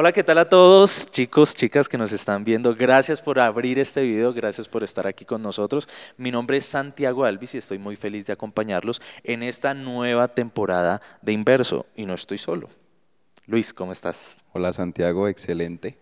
Hola, ¿qué tal a todos, chicos, chicas que nos están viendo? Gracias por abrir este video, gracias por estar aquí con nosotros. Mi nombre es Santiago Alvis y estoy muy feliz de acompañarlos en esta nueva temporada de Inverso. Y no estoy solo. Luis, ¿cómo estás? Hola Santiago, excelente.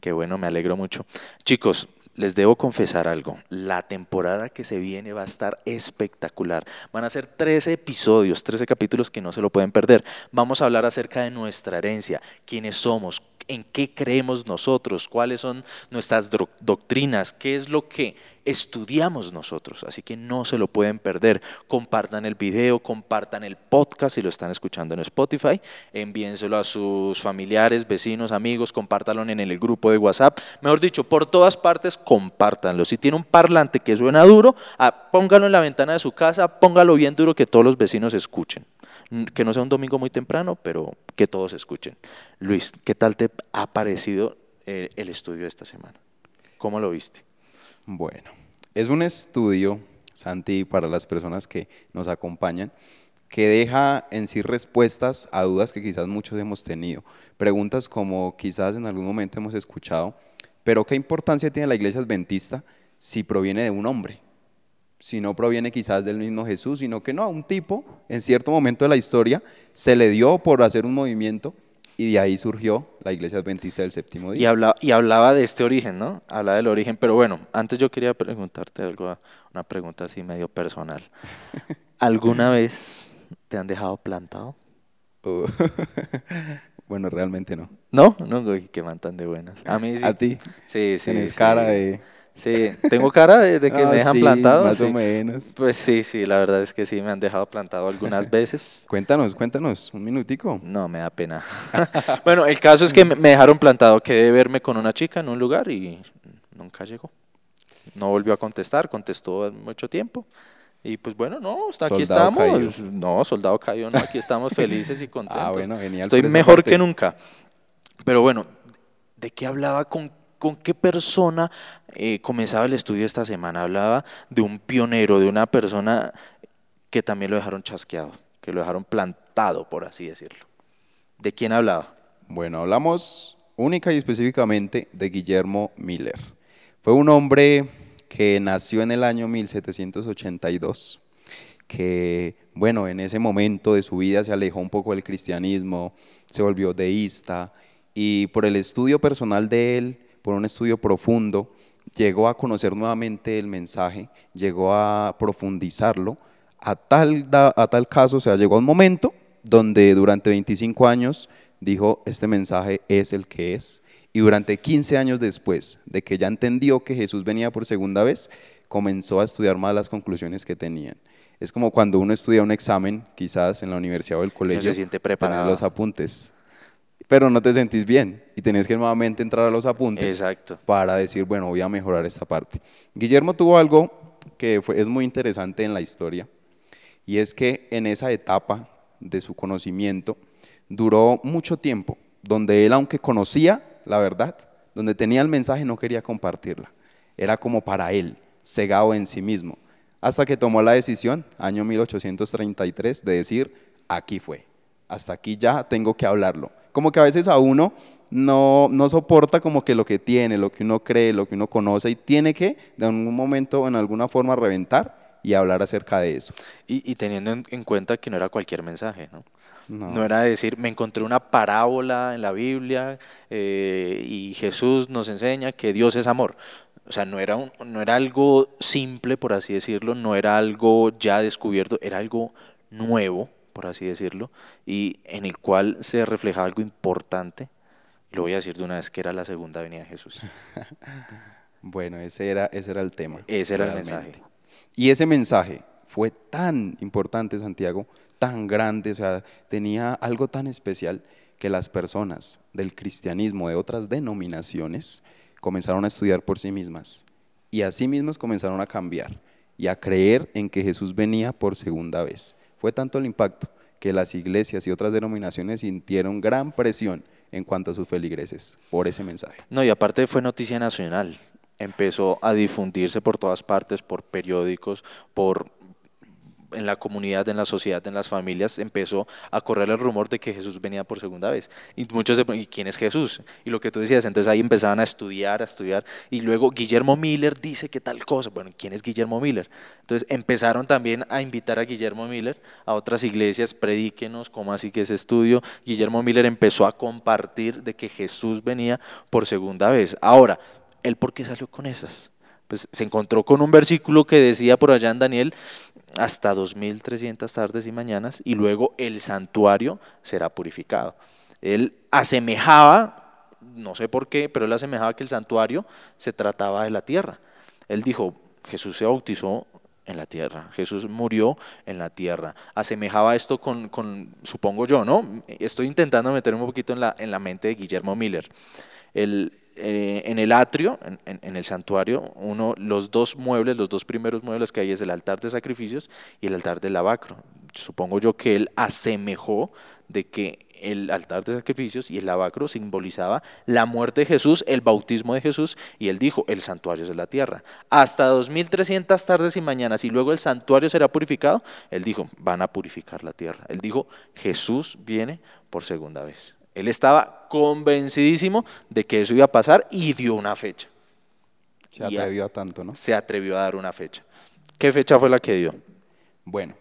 Qué bueno, me alegro mucho. Chicos, les debo confesar algo, la temporada que se viene va a estar espectacular. Van a ser 13 episodios, 13 capítulos que no se lo pueden perder. Vamos a hablar acerca de nuestra herencia, quiénes somos, en qué creemos nosotros, cuáles son nuestras doctrinas, qué es lo que estudiamos nosotros. Así que no se lo pueden perder. Compartan el video, compartan el podcast si lo están escuchando en Spotify, envíenselo a sus familiares, vecinos, amigos, compártanlo en el grupo de WhatsApp. Mejor dicho, por todas partes, compártanlo. Si tiene un parlante que suena duro, ah, póngalo en la ventana de su casa, póngalo bien duro que todos los vecinos escuchen que no sea un domingo muy temprano, pero que todos escuchen. Luis, ¿qué tal te ha parecido eh, el estudio de esta semana? ¿Cómo lo viste? Bueno, es un estudio, Santi, para las personas que nos acompañan, que deja en sí respuestas a dudas que quizás muchos hemos tenido. Preguntas como quizás en algún momento hemos escuchado, pero ¿qué importancia tiene la iglesia adventista si proviene de un hombre? Si no proviene quizás del mismo Jesús, sino que no, a un tipo en cierto momento de la historia se le dio por hacer un movimiento y de ahí surgió la iglesia adventista del séptimo día. Y, habla, y hablaba de este origen, ¿no? Hablaba del origen, pero bueno, antes yo quería preguntarte algo, una pregunta así medio personal. ¿Alguna vez te han dejado plantado? Uh, bueno, realmente no. ¿No? No, que mantan de buenas. A mí sí. ¿A ti? Sí, sí. Tienes cara de... Sí, tengo cara de, que me dejan plantado. Más o menos. Pues sí, sí, la verdad es que sí, me han dejado plantado algunas veces. cuéntanos, cuéntanos, un minutico. No, me da pena. bueno, el caso es que me dejaron plantado, quedé verme con una chica en un lugar y nunca llegó. No volvió a contestar, contestó mucho tiempo. Y pues bueno, no, hasta aquí estamos. No, soldado cayó, no, aquí estamos felices y contentos. Ah, bueno, genial. Estoy mejor que nunca. Pero bueno, ¿de qué hablaba con con qué persona eh, comenzaba el estudio esta semana. Hablaba de un pionero, de una persona que también lo dejaron chasqueado, que lo dejaron plantado, por así decirlo. ¿De quién hablaba? Bueno, hablamos única y específicamente de Guillermo Miller. Fue un hombre que nació en el año 1782, que, bueno, en ese momento de su vida se alejó un poco del cristianismo, se volvió deísta, y por el estudio personal de él, por un estudio profundo, llegó a conocer nuevamente el mensaje, llegó a profundizarlo, a tal, a tal caso, o sea, llegó a un momento donde durante 25 años dijo, este mensaje es el que es, y durante 15 años después de que ya entendió que Jesús venía por segunda vez, comenzó a estudiar más las conclusiones que tenían. Es como cuando uno estudia un examen, quizás en la universidad o el colegio, se siente preparado. los apuntes pero no te sentís bien y tenés que nuevamente entrar a los apuntes Exacto. para decir, bueno, voy a mejorar esta parte. Guillermo tuvo algo que fue, es muy interesante en la historia y es que en esa etapa de su conocimiento duró mucho tiempo, donde él, aunque conocía la verdad, donde tenía el mensaje, no quería compartirla. Era como para él, cegado en sí mismo, hasta que tomó la decisión, año 1833, de decir, aquí fue, hasta aquí ya tengo que hablarlo como que a veces a uno no, no soporta como que lo que tiene, lo que uno cree, lo que uno conoce y tiene que de algún momento en alguna forma reventar y hablar acerca de eso. Y, teniendo en, cuenta que no era cualquier mensaje, ¿no? No. era decir, me encontré una parábola en la Biblia eh, y Jesús nos enseña que Dios es amor. O sea, no era, un, no era algo simple, por así decirlo, no era algo ya descubierto, era algo nuevo, por así decirlo, y en el cual se reflejaba algo importante. Lo voy a decir de una vez que era la segunda venida de Jesús. bueno, ese era, ese era el tema. Ese era el mensaje. Y ese mensaje fue tan importante, Santiago, tan grande, o sea, tenía algo tan especial que las personas del cristianismo de otras denominaciones comenzaron a estudiar por sí mismas y así mismas comenzaron a cambiar y a creer en que Jesús venía por segunda vez. Fue tanto el impacto que las iglesias y otras denominaciones sintieron gran presión en cuanto a sus feligreses por ese mensaje. No, y aparte fue noticia nacional. Empezó a difundirse por todas partes, por periódicos, por en la comunidad, en la sociedad, en las familias, empezó a correr el rumor de que Jesús venía por segunda vez. Y muchos se ¿y quién es Jesús? Y lo que tú decías, entonces ahí empezaban a estudiar, a estudiar. Y luego Guillermo Miller dice que tal cosa. Bueno, ¿quién es Guillermo Miller? Entonces empezaron también a invitar a Guillermo Miller a otras iglesias, predíquenos, ¿cómo así que ese estudio? Guillermo Miller empezó a compartir de que Jesús venía por segunda vez. Ahora, ¿él por qué salió con esas? Pues se encontró con un versículo que decía por allá en Daniel, hasta 2300 tardes y mañanas, y luego el santuario será purificado. Él asemejaba, no sé por qué, pero él asemejaba que el santuario se trataba de la tierra. Él dijo, Jesús se bautizó en la tierra, Jesús murió en la tierra. Asemejaba esto con, con supongo yo, ¿no? Estoy intentando meterme un poquito en la, en la mente de Guillermo Miller. El, eh, en el atrio, en, el santuario, uno, los dos muebles, los dos primeros muebles que hay es el altar de sacrificios y el altar del lavacro. Supongo yo que él asemejó de que el altar de sacrificios y el lavacro simbolizaba la muerte de Jesús, el bautismo de Jesús, y él dijo, el santuario es la tierra. Hasta 2300 tardes y mañanas, y luego el santuario será purificado, él dijo, van a purificar la tierra. Él dijo, Jesús viene por segunda vez. Él estaba convencidísimo de que eso iba a pasar y dio una fecha. Se atrevió a tanto, ¿no? Se atrevió a dar una fecha. ¿Qué fecha fue la que dio? Bueno,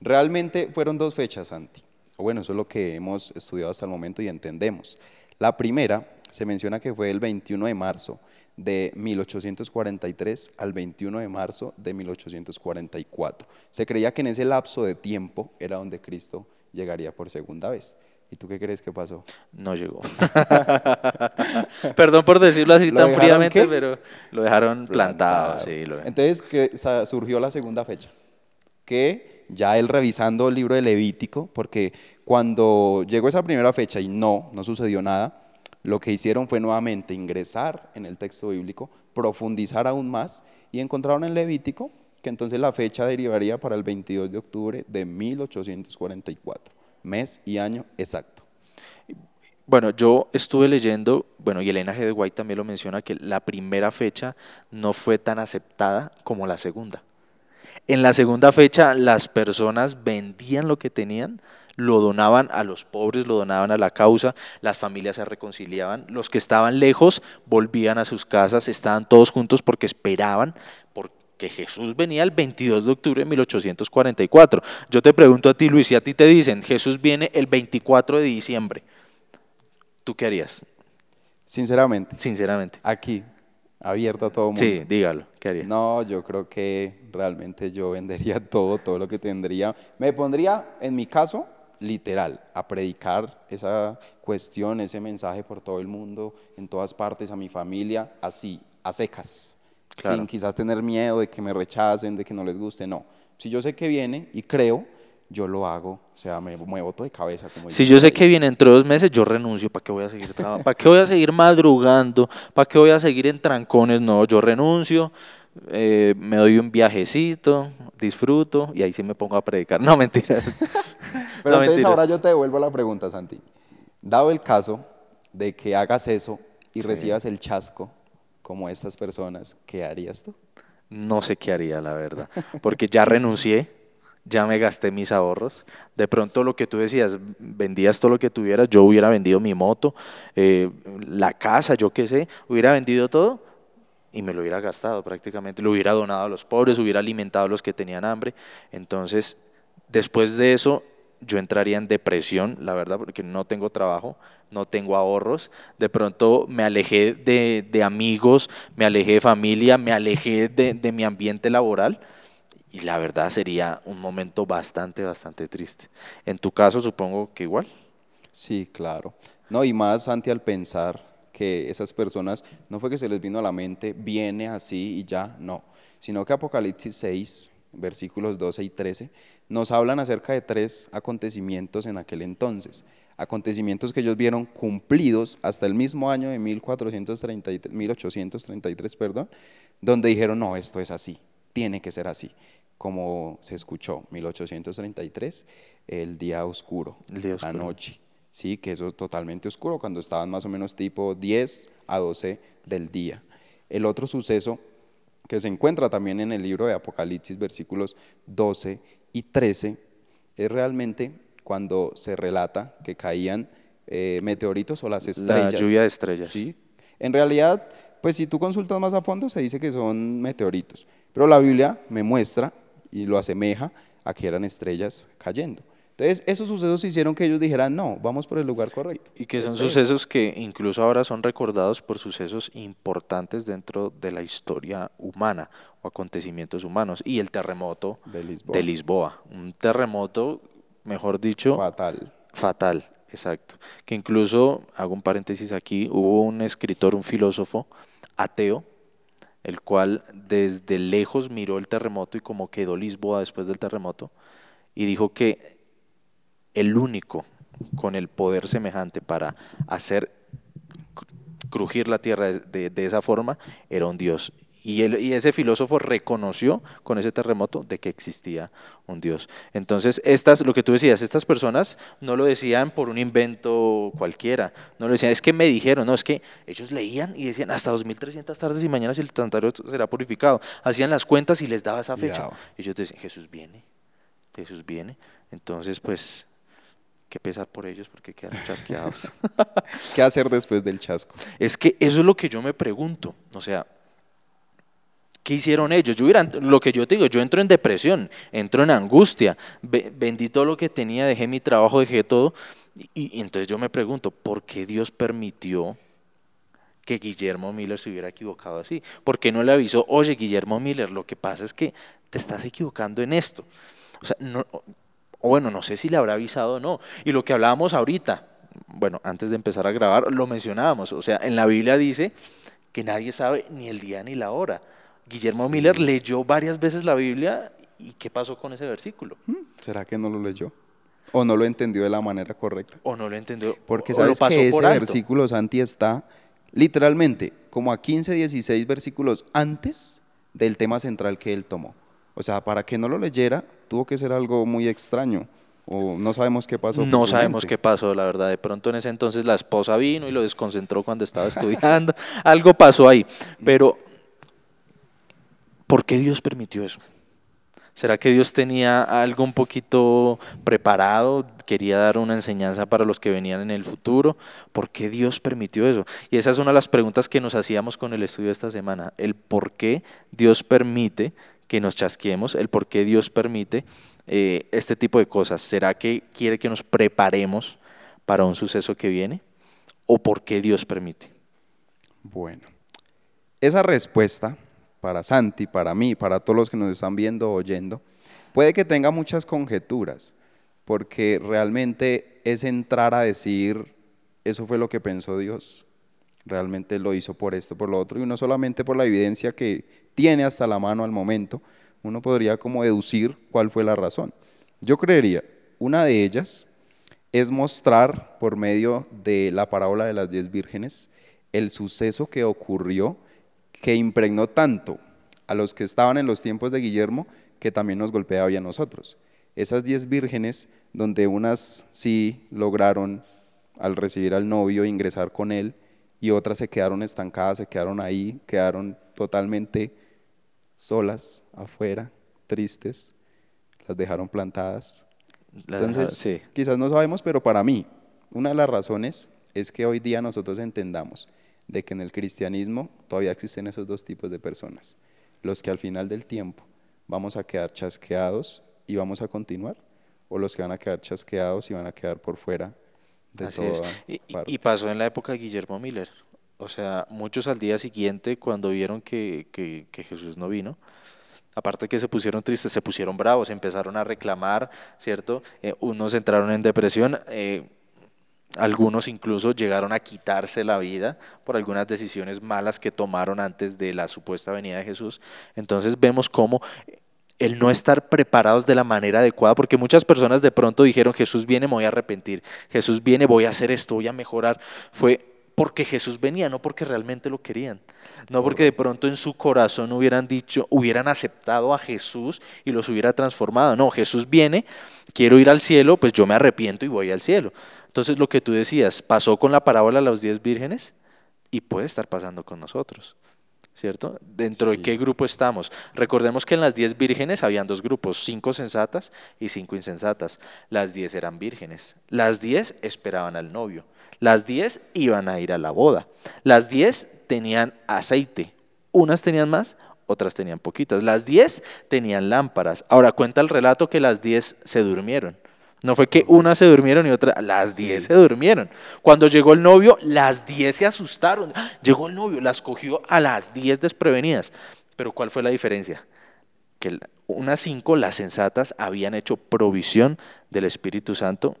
realmente fueron dos fechas, Santi. Bueno, eso es lo que hemos estudiado hasta el momento y entendemos. La primera se menciona que fue el 21 de marzo de 1843 al 21 de marzo de 1844. Se creía que en ese lapso de tiempo era donde Cristo llegaría por segunda vez. ¿Y tú qué crees que pasó? No llegó. Perdón por decirlo así tan fríamente, pero lo dejaron plantado. Entonces surgió la segunda fecha, que ya él revisando el libro de Levítico, porque cuando llegó esa primera fecha y no, no sucedió nada, lo que hicieron fue nuevamente ingresar en el texto bíblico, profundizar aún más y encontraron en Levítico que entonces la fecha derivaría para el 22 de octubre de 1844 mes y año exacto. Bueno, yo estuve leyendo, bueno, y Elena G. de White también lo menciona, que la primera fecha no fue tan aceptada como la segunda. En la segunda fecha las personas vendían lo que tenían, lo donaban a los pobres, lo donaban a la causa, las familias se reconciliaban, los que estaban lejos volvían a sus casas, estaban todos juntos porque esperaban, por, que Jesús venía el 22 de octubre de 1844. Yo te pregunto a ti, Luis, si a ti te dicen Jesús viene el 24 de diciembre, ¿tú qué harías? Sinceramente. Sinceramente. Aquí, abierto a todo mundo. Sí, dígalo, ¿qué haría? No, yo creo que realmente yo vendería todo, todo lo que tendría. Me pondría, en mi caso, literal, a predicar esa cuestión, ese mensaje por todo el mundo, en todas partes, a mi familia, así, a secas sin quizás tener miedo de que me rechacen, de que no les guste, no. Si yo sé que viene y creo, yo lo hago, o sea, me muevo todo de cabeza. si yo sé que viene entre dos meses, yo renuncio, ¿para qué voy a seguir trabajando? ¿Para qué voy a seguir madrugando? ¿Para qué voy a seguir en trancones? No, yo renuncio, eh, me doy un viajecito, disfruto y ahí sí me pongo a predicar. No, mentira. Pero entonces ahora yo te devuelvo la pregunta, Santi. Dado el caso de que hagas eso y recibas el chasco, como estas personas, ¿qué harías tú? No sé qué haría, la verdad, porque ya renuncié, ya me gasté mis ahorros. De pronto lo que tú decías, vendías todo lo que tuvieras, yo hubiera vendido mi moto, eh, la casa, yo qué sé, hubiera vendido todo y me lo hubiera gastado prácticamente, lo hubiera donado a los pobres, hubiera alimentado a los que tenían hambre. Entonces, después de eso, yo entraría en depresión, la verdad, porque no tengo trabajo, no tengo ahorros, de pronto me alejé de, amigos, me alejé de familia, me alejé de, mi ambiente laboral y la verdad sería un momento bastante, bastante triste. En tu caso supongo que igual. Sí, claro. No, y más ante al pensar que esas personas, no fue que se les vino a la mente, viene así y ya, no, sino que Apocalipsis 6, versículos 12 y 13, nos hablan acerca de tres acontecimientos en aquel entonces. Acontecimientos que ellos vieron cumplidos hasta el mismo año de 1433, 1833, perdón, donde dijeron, no, esto es así, tiene que ser así, como se escuchó, 1833, el día oscuro, la noche, sí, que eso es totalmente oscuro, cuando estaban más o menos tipo 10 a 12 del día. El otro suceso que se encuentra también en el libro de Apocalipsis, versículos 12 y 13 es realmente cuando se relata que caían eh, meteoritos o las estrellas. La lluvia de estrellas. ¿sí? En realidad, pues si tú consultas más a fondo, se dice que son meteoritos. Pero la Biblia me muestra y lo asemeja a que eran estrellas cayendo. Entonces, esos sucesos hicieron que ellos dijeran, no, vamos por el lugar correcto. Y que son Este es. sucesos que incluso ahora son recordados por sucesos importantes dentro de la historia humana o acontecimientos humanos. Y el terremoto De Lisboa. de Lisboa. Un terremoto, mejor dicho, Fatal. fatal, exacto. Que incluso, hago un paréntesis aquí, hubo un escritor, un filósofo ateo, el cual desde lejos miró el terremoto y como quedó Lisboa después del terremoto, y dijo que el único con el poder semejante para hacer cru- crujir la tierra de, esa forma era un Dios. Y, él- y ese filósofo reconoció con ese terremoto de que existía un Dios. Entonces, estas, lo que tú decías, estas personas no lo decían por un invento cualquiera, no lo decían, es que me dijeron, no, es que ellos leían y decían hasta 2300 tardes y mañanas el santuario será purificado. Hacían las cuentas y les daba esa fecha. daba. Ellos decían, Jesús viene, Jesús viene. Entonces, pues, qué pesar por ellos porque quedaron chasqueados. ¿Qué hacer después del chasco? Es que eso es lo que yo me pregunto. O sea, ¿qué hicieron ellos? Yo hubiera- lo que yo te digo, yo entro en depresión, entro en angustia, ve- vendí todo lo que tenía, dejé mi trabajo, dejé todo. Y, y entonces yo me pregunto, ¿por qué Dios permitió que Guillermo Miller se hubiera equivocado así? ¿Por qué no le avisó, oye, Guillermo Miller, lo que pasa es que te estás equivocando en esto? O sea, no, o bueno, no sé si le habrá avisado o no. Y lo que hablábamos ahorita, bueno, antes de empezar a grabar, lo mencionábamos. O sea, en la Biblia dice que nadie sabe ni el día ni la hora. Guillermo Miller leyó varias veces la Biblia y ¿qué pasó con ese versículo? Hmm, ¿Será que no lo leyó? ¿O no lo entendió de la manera correcta? O no lo entendió. Porque o lo sabes pasó que ese versículo, Santi, está literalmente como a 15, 16 versículos antes del tema central que él tomó. O sea, para que no lo leyera, tuvo que ser algo muy extraño. O no sabemos qué pasó. No sabemos qué pasó, la verdad. De pronto en ese entonces la esposa vino y lo desconcentró cuando estaba estudiando. Algo pasó ahí. Pero, ¿por qué Dios permitió eso? ¿Será que Dios tenía algo un poquito preparado? Quería dar una enseñanza para los que venían en el futuro. ¿Por qué Dios permitió eso? Y esa es una de las preguntas que nos hacíamos con el estudio de esta semana. El por qué Dios permite que nos chasquemos, el por qué Dios permite eh, este tipo de cosas. ¿Será que quiere que nos preparemos para un suceso que viene? ¿O por qué Dios permite? Bueno, esa respuesta para Santi, para mí, para todos los que nos están viendo oyendo, puede que tenga muchas conjeturas, porque realmente es entrar a decir, eso fue lo que pensó Dios, realmente lo hizo por esto, por lo otro, y no solamente por la evidencia que tiene hasta la mano al momento, uno podría como deducir cuál fue la razón. Yo creería, una de ellas es mostrar por medio de la parábola de las diez vírgenes el suceso que ocurrió que impregnó tanto a los que estaban en los tiempos de Guillermo que también nos golpeaba hoy a nosotros. Esas diez vírgenes, donde unas sí lograron al recibir al novio ingresar con él y otras se quedaron estancadas, se quedaron ahí, quedaron totalmente solas, afuera, tristes, las dejaron plantadas. La- Entonces, sí. quizás no sabemos, pero para mí, una de las razones es que hoy día nosotros entendamos de que en el cristianismo todavía existen esos dos tipos de personas. Los que al final del tiempo vamos a quedar chasqueados y vamos a continuar, o los que van a quedar chasqueados y van a quedar por fuera de Así es. toda Y, y- parte. y pasó en la época de Guillermo Miller. O sea, muchos al día siguiente, cuando vieron que, que- que Jesús no vino, aparte que se pusieron tristes, se pusieron bravos, empezaron a reclamar, ¿cierto? Eh, unos entraron en depresión, eh, algunos incluso llegaron a quitarse la vida por algunas decisiones malas que tomaron antes de la supuesta venida de Jesús. Entonces vemos cómo el no estar preparados de la manera adecuada, porque muchas personas de pronto dijeron, Jesús viene, me voy a arrepentir, Jesús viene, voy a hacer esto, voy a mejorar. Fue porque Jesús venía, no porque realmente lo querían, no porque de pronto en su corazón hubieran dicho, hubieran aceptado a Jesús y los hubiera transformado. No, Jesús viene, quiero ir al cielo, pues yo me arrepiento y voy al cielo. Entonces lo que tú decías, pasó con la parábola de las diez vírgenes y puede estar pasando con nosotros. ¿Cierto? ¿Dentro de qué grupo estamos? Recordemos que en las diez vírgenes habían dos grupos, cinco sensatas y cinco insensatas. Las diez eran vírgenes. Las diez esperaban al novio. Las diez iban a ir a la boda. Las diez tenían aceite. Unas tenían más, otras tenían poquitas. Las diez tenían lámparas. Ahora cuenta el relato que las diez se durmieron. No fue que unas se durmieron y otras, las diez Sí. se durmieron. Cuando llegó el novio, las diez se asustaron. ¡Ah! Llegó el novio, las cogió a las diez desprevenidas. Pero ¿cuál fue la diferencia? Que unas cinco, las sensatas, habían hecho provisión del Espíritu Santo,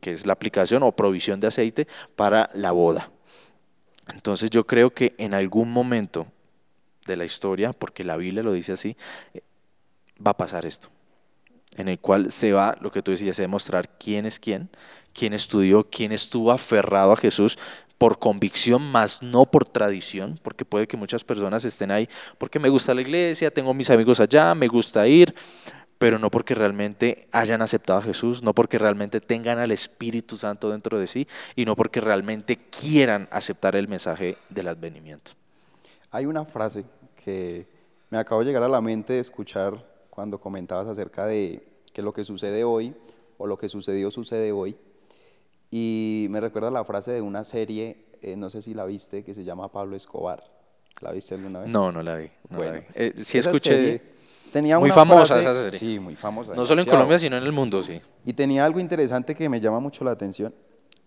que es la aplicación o provisión de aceite para la boda. Entonces yo creo que en algún momento de la historia, porque la Biblia lo dice así, eh, va a pasar esto, en el cual se va, lo que tú decías, a demostrar quién es quién, quién estudió, quién estuvo aferrado a Jesús por convicción, más no por tradición, porque puede que muchas personas estén ahí porque me gusta la iglesia, tengo mis amigos allá, me gusta ir, pero no porque realmente hayan aceptado a Jesús, no porque realmente tengan al Espíritu Santo dentro de sí y no porque realmente quieran aceptar el mensaje del advenimiento. Hay una frase que me acabo de llegar a la mente de escuchar cuando comentabas acerca de que lo que sucede hoy o lo que sucedió sucede hoy. Y me recuerda la frase de una serie, eh, no sé si la viste, que se llama Pablo Escobar. ¿La viste alguna vez? No, no la vi. no la Bueno, vi. Eh, sí esa escuché, serie tenía muy una famosa frase- esa serie. Sí, muy famosa. no solo en demasiado. Colombia, sino en el mundo, sí. Y tenía algo interesante que me llama mucho la atención,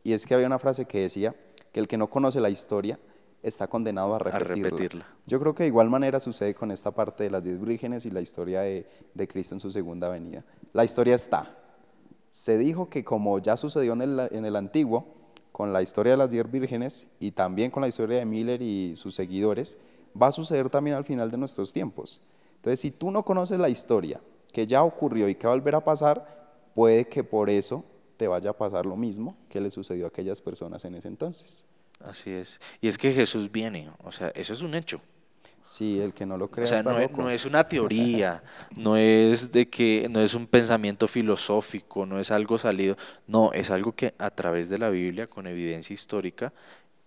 y es que había una frase que decía que el que no conoce la historia está condenado a repetirla. repetirla. Yo creo que de igual manera sucede con esta parte de las diez vírgenes y la historia de, de Cristo en su segunda venida. La historia está. Se dijo que como ya sucedió en el, en el antiguo, con la historia de las diez vírgenes y también con la historia de Miller y sus seguidores, va a suceder también al final de nuestros tiempos. Entonces, si tú no conoces la historia que ya ocurrió y que va a volver a pasar, puede que por eso te vaya a pasar lo mismo que le sucedió a aquellas personas en ese entonces. Así es. Y es que Jesús viene, o sea, eso es un hecho. Si el que no lo crea O sea, está no es, no es una teoría, no es de que no es un pensamiento filosófico, no es algo salido, no, es algo que a través de la Biblia con evidencia histórica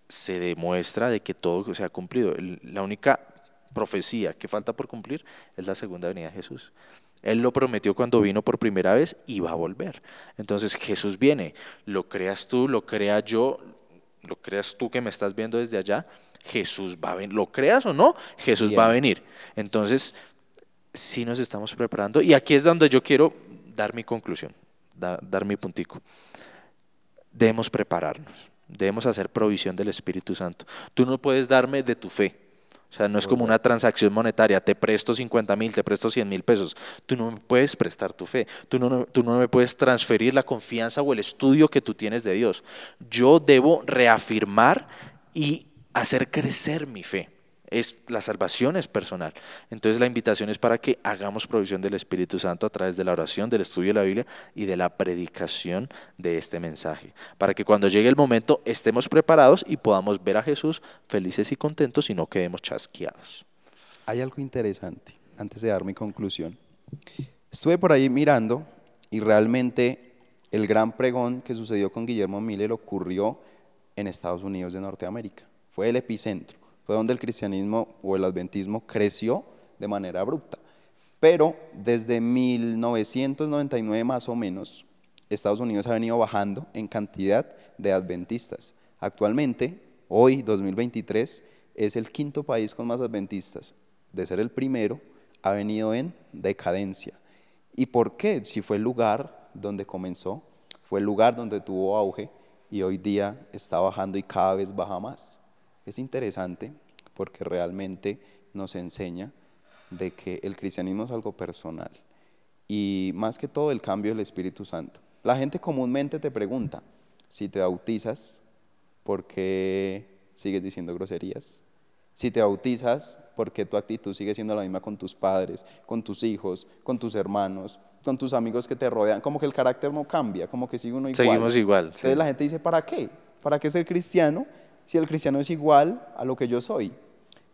se demuestra de que todo se ha cumplido. La única profecía que falta por cumplir es la segunda venida de Jesús. Él lo prometió cuando vino por primera vez y va a volver. Entonces Jesús viene, lo creas tú, lo crea yo, lo creas tú que me estás viendo desde allá, Jesús va a venir, lo creas o no, Jesús va a venir. Entonces, sí nos estamos preparando y aquí es donde yo quiero dar mi conclusión, da- dar mi puntico. Debemos prepararnos, debemos hacer provisión del Espíritu Santo. Tú no puedes darme de tu fe. O sea, no es como una transacción monetaria, te presto 50 mil, te presto 100 mil pesos. Tú no me puedes prestar tu fe, tú no, tú no me puedes transferir la confianza o el estudio que tú tienes de Dios. Yo debo reafirmar y hacer crecer mi fe. Es, la salvación es personal. Entonces la invitación es para que hagamos provisión del Espíritu Santo a través de la oración, del estudio de la Biblia y de la predicación de este mensaje. Para que cuando llegue el momento estemos preparados y podamos ver a Jesús felices y contentos y no quedemos chasqueados. Hay algo interesante, antes de dar mi conclusión. Estuve por ahí mirando y realmente el gran pregón que sucedió con Guillermo Miller ocurrió en Estados Unidos de Norteamérica. Fue el epicentro, fue donde el cristianismo o el adventismo creció de manera abrupta. Pero desde 1999 más o menos, Estados Unidos ha venido bajando en cantidad de adventistas. Actualmente, hoy, 2023, es el quinto país con más adventistas. De ser el primero, ha venido en decadencia. ¿Y por qué? Si fue el lugar donde comenzó, fue el lugar donde tuvo auge y hoy día está bajando y cada vez baja más. Es interesante porque realmente nos enseña de que el cristianismo es algo personal y más que todo el cambio del Espíritu Santo. La gente comúnmente te pregunta si te bautizas, ¿por qué sigues diciendo groserías? Si te bautizas, ¿por qué tu actitud sigue siendo la misma con tus padres, con tus hijos, con tus hermanos, con tus amigos que te rodean? Como que el carácter no cambia, como que sigue uno igual. Seguimos igual, Entonces sí. la gente dice, ¿para qué? ¿Para qué ser cristiano si el cristiano es igual a lo que yo soy?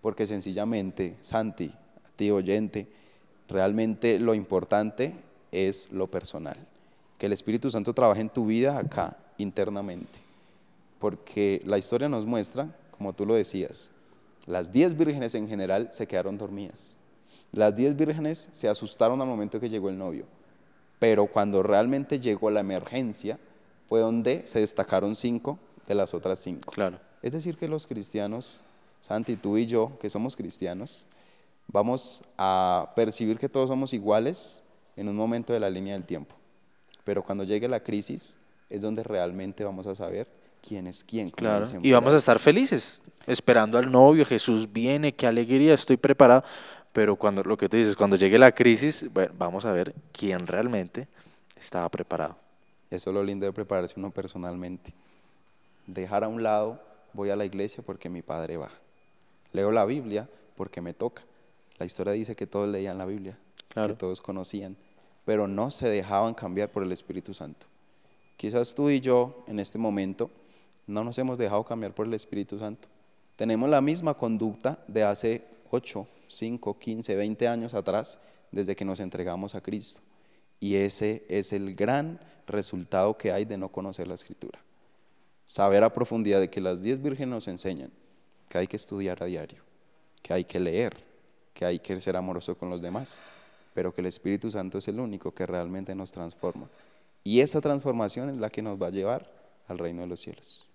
Porque sencillamente, Santi, a ti oyente, realmente lo importante es lo personal. Que el Espíritu Santo trabaje en tu vida acá, internamente. Porque la historia nos muestra, como tú lo decías, Las diez vírgenes en general se quedaron dormidas. Las diez vírgenes se asustaron al momento que llegó el novio, pero cuando realmente llegó la emergencia fue donde se destacaron cinco de las otras cinco. Claro. Es decir, que los cristianos, Santi, tú y yo, que somos cristianos, vamos a percibir que todos somos iguales en un momento de la línea del tiempo. Pero cuando llegue la crisis es donde realmente vamos a saber quién es quién. Claro. Y vamos a estar felices, esperando al novio, Jesús viene, qué alegría, estoy preparado. Pero cuando lo que tú dices, cuando llegue la crisis, bueno, vamos a ver quién realmente estaba preparado. Eso es lo lindo de prepararse uno personalmente. Dejar a un lado, voy a la iglesia porque mi padre va. Leo la Biblia porque me toca. La historia dice que todos leían la Biblia, Claro. que todos conocían, pero no se dejaban cambiar por el Espíritu Santo. Quizás tú y yo en este momento no nos hemos dejado cambiar por el Espíritu Santo. Tenemos la misma conducta de hace 8, 5, 15, 20 años atrás, desde que nos entregamos a Cristo. Y ese es el gran resultado que hay de no conocer la Escritura. Saber a profundidad de que las diez vírgenes nos enseñan que hay que estudiar a diario, que hay que leer, que hay que ser amoroso con los demás, pero que el Espíritu Santo es el único que realmente nos transforma. Y esa transformación es la que nos va a llevar al reino de los cielos.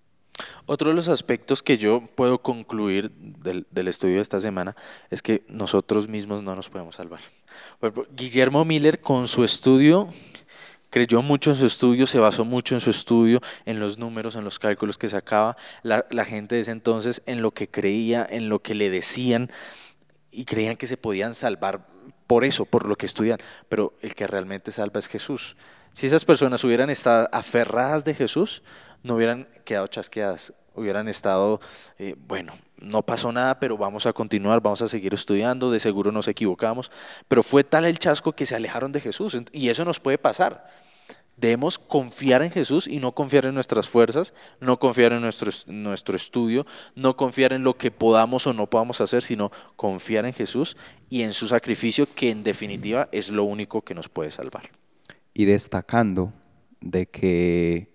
Otro de los aspectos que yo puedo concluir del, del estudio de esta semana es que nosotros mismos no nos podemos salvar. Guillermo Miller con su estudio creyó mucho en su estudio, se basó mucho en su estudio, en los números, en los cálculos que sacaba, la, la gente de ese entonces en lo que creía, en lo que le decían y creían que se podían salvar por eso, por lo que estudian, pero el que realmente salva es Jesús. Si esas personas hubieran estado aferradas de Jesús, no hubieran quedado chasqueadas, hubieran estado, eh, bueno, no pasó nada, pero vamos a continuar, vamos a seguir estudiando, de seguro nos equivocamos, pero fue tal el chasco que se alejaron de Jesús y eso nos puede pasar. Debemos confiar en Jesús y no confiar en nuestras fuerzas, no confiar en nuestro, es- nuestro estudio, no confiar en lo que podamos o no podamos hacer, sino confiar en Jesús y en su sacrificio, que en definitiva es lo único que nos puede salvar. y destacando de que,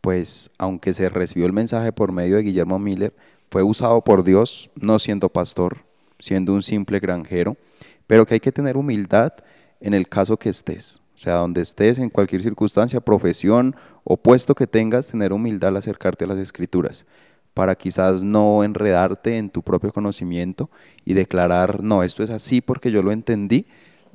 pues, aunque se recibió el mensaje por medio de Guillermo Miller, fue usado por Dios, no siendo pastor, siendo un simple granjero, pero que hay que tener humildad en el caso que estés. O sea, donde estés, en cualquier circunstancia, profesión o puesto que tengas, tener humildad al acercarte a las escrituras, para quizás no enredarte en tu propio conocimiento y declarar, no, esto es así porque yo lo entendí,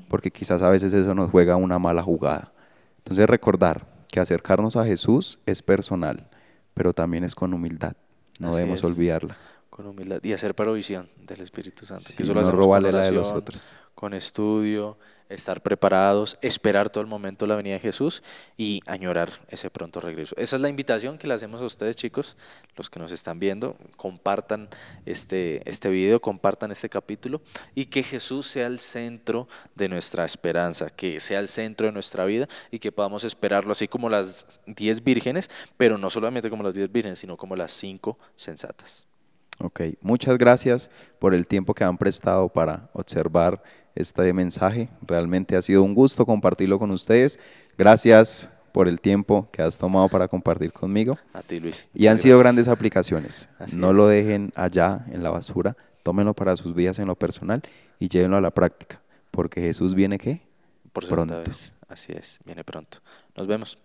porque quizás a veces eso nos juega una mala jugada. Entonces recordar que acercarnos a Jesús es personal, pero también es con humildad. No Así debemos es. olvidarla. Con humildad y hacer provisión del Espíritu Santo. Sí, que eso no lo robarle la de los otros. Con estudio, estar preparados, esperar todo el momento la venida de Jesús y añorar ese pronto regreso. Esa es la invitación que le hacemos a ustedes, chicos, los que nos están viendo. Compartan este, este video, compartan este capítulo y que Jesús sea el centro de nuestra esperanza, que sea el centro de nuestra vida y que podamos esperarlo así como las diez vírgenes, pero no solamente como las diez vírgenes, sino como las cinco sensatas. Ok, muchas gracias por el tiempo que han prestado para observar este mensaje. Realmente ha sido un gusto compartirlo con ustedes. Gracias por el tiempo que has tomado para compartir conmigo. A ti, Luis. Y han sido grandes aplicaciones. Así no es. lo dejen allá en la basura, tómenlo para sus vidas en lo personal y llévenlo a la práctica, porque Jesús viene qué? Por pronto. vez. Así es, viene pronto. Nos vemos.